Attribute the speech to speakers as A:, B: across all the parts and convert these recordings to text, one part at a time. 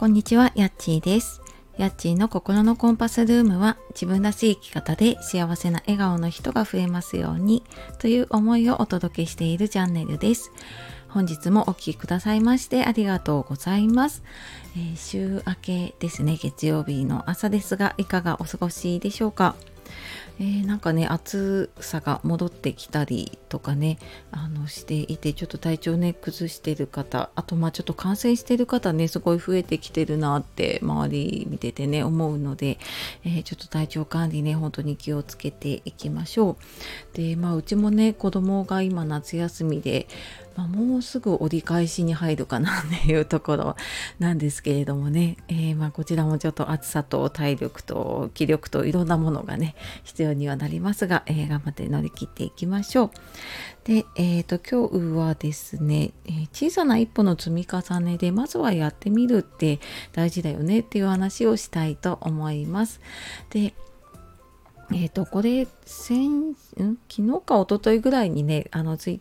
A: こんにちは、やっちーです。やっちーの心のコンパスルームは自分らしい生き方で幸せな笑顔の人が増えますようにという思いをお届けしているチャンネルです。本日もお聴きくださいましてありがとうございます。えー週明けですね、月曜日の朝ですが、いかがお過ごしでしょうか？えーなんかね暑さが戻ってきたりとかねあのしていてちょっと体調ね崩してる方あとまあちょっと感染してる方ねすごい増えてきてるなって周り見ててね思うので、えーちょっと体調管理ね本当に気をつけていきましょう。でまあうちもね子供が今夏休みで、まあ、もうすぐ折り返しに入るかなっていうところなんですけれどもね、えーま、こちらもちょっと暑さと体力と気力といろんなものがね必要にはなりますが、えー頑張って乗り切っていきましょう。で、えー、と今日はですね、え小さな一歩の積み重ねでまずはやってみるって大事だよねっていう話をしたいと思います。でえっ、とこれ先ん？昨日か一昨日ぐらいにねあのツイッ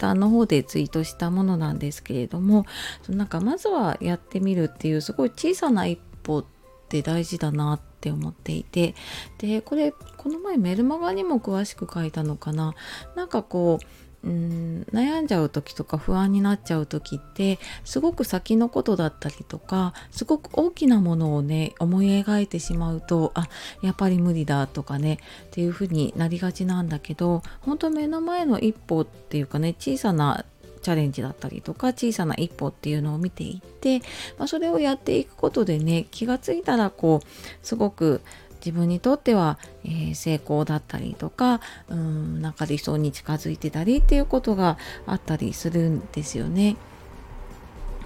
A: ターの方でツイートしたものなんですけれどもそのなんかまずはやってみるっていうすごい小さな一歩って大事だなって思っていてでこれこの前メルマガにも詳しく書いたのかな。なんかこううん悩んじゃう時とか不安になっちゃう時ってすごく先のことだったりとかすごく大きなものをね思い描いてしまうとあやっぱり無理だとかねっていう風になりがちなんだけど本当目の前の一歩っていうかね小さなチャレンジだったりとか小さな一歩っていうのを見ていって、まあ、それをやっていくことでね気がついたらこうすごく自分にとっては、えー成功だったりとかうんなんか理想に近づいてたりっていうことがあったりするんですよね。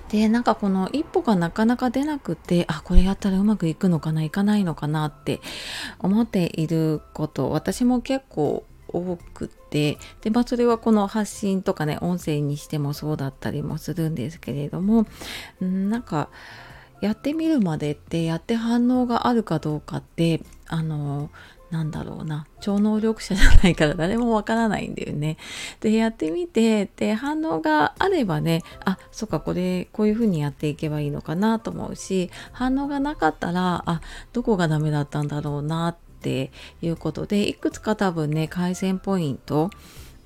A: でなんかこの一歩がなかなか出なくてあこれやったらうまくいくのかないかないのかなって思っていること私も結構多くてで、まあ、それはこの発信とかね音声にしてもそうだったりもするんですけれどもなんかやってみるまでってやって反応があるかどうかってあのなんだろうな超能力者じゃないから誰もわからないんだよね。でやってみてで反応があればねあそっかこれこういう風にやっていけばいいのかなと思うし反応がなかったらあどこがダメだったんだろうなっていうことでいくつか多分ね改善ポイント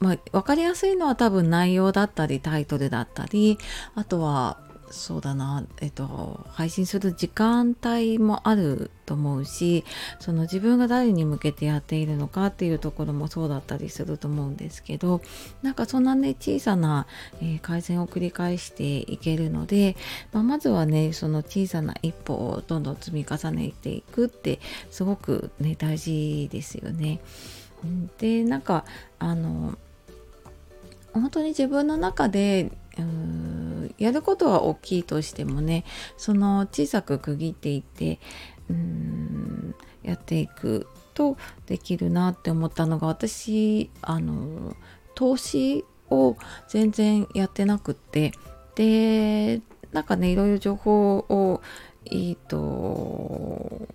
A: まあ、分かりやすいのは多分内容だったりタイトルだったりあとはそうだな、えっと、配信する時間帯もあると思うしその自分が誰に向けてやっているのかっていうところもそうだったりすると思うんですけどなんかそんなね小さな、えー改善を繰り返していけるので、まあ、まずはねその小さな一歩をどんどん積み重ねていくってすごくね大事ですよね。でなんかあの本当に自分の中でうんやることは大きいとしてもねその小さく区切っていってうーんやっていくとできるなって思ったのが私あの投資を全然やってなくってでなんかねいろいろ情報をいいと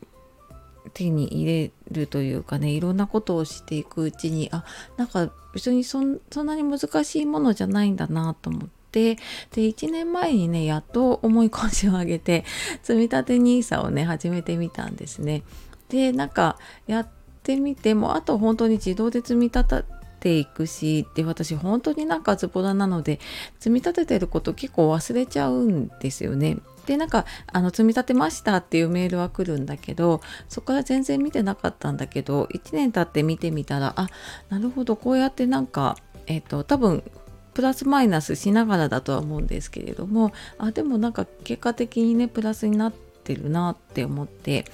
A: 手に入れるというかねいろんなことをしていくうちにあなんか別にそんそんなに難しいものじゃないんだなと思って。で1年前にねやっと思い腰を上げて積み立て NISA をね始めてみたんですね。でなんかやってみてもあと本当に自動で積み立てていくしで私本当になんかズボラなので積み立ててること結構忘れちゃうんですよね。でなんかあの積み立てましたっていうメールは来るんだけどそこから全然見てなかったんだけど1年経って見てみたらあなるほどこうやってなんかえっ、と多分プラスマイナスしながらだとは思うんですけれどもあでもなんか結果的にねプラスになってるなって思って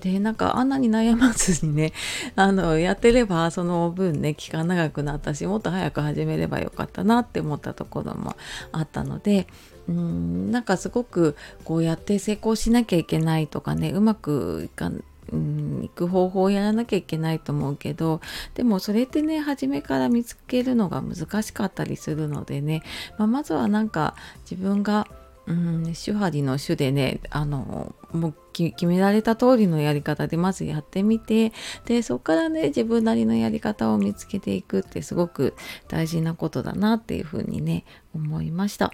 A: でなんかあんなに悩まずにね あのやってればその分ね期間長くなったしもっと早く始めればよかったなって思ったところもあったのでうんなんかすごくこうやって成功しなきゃいけないとかねうまくいかんうん、行く方法をやらなきゃいけないと思うけどでもそれってね初めから見つけるのが難しかったりするのでね、まあ、まずはなんか自分がうん、手張りの手でねあのもう決められた通りのやり方でまずやってみてでそこからね自分なりのやり方を見つけていくってすごく大事なことだなっていうふうにね思いました。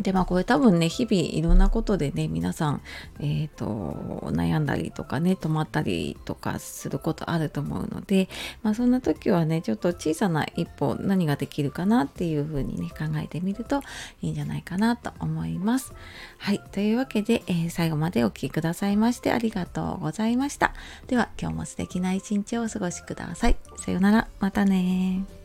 A: でまあこれ多分ね日々いろんなことでね皆さん、えーと、悩んだりとかね止まったりとかすることあると思うので、まあ、そんな時はねちょっと小さな一歩何ができるかなっていうふうにね考えてみるといいんじゃないかなと思います。はいというわけで、えー、最後までお聴きくださいましてありがとうございました。では今日も素敵な一日をお過ごしください。さようならまたね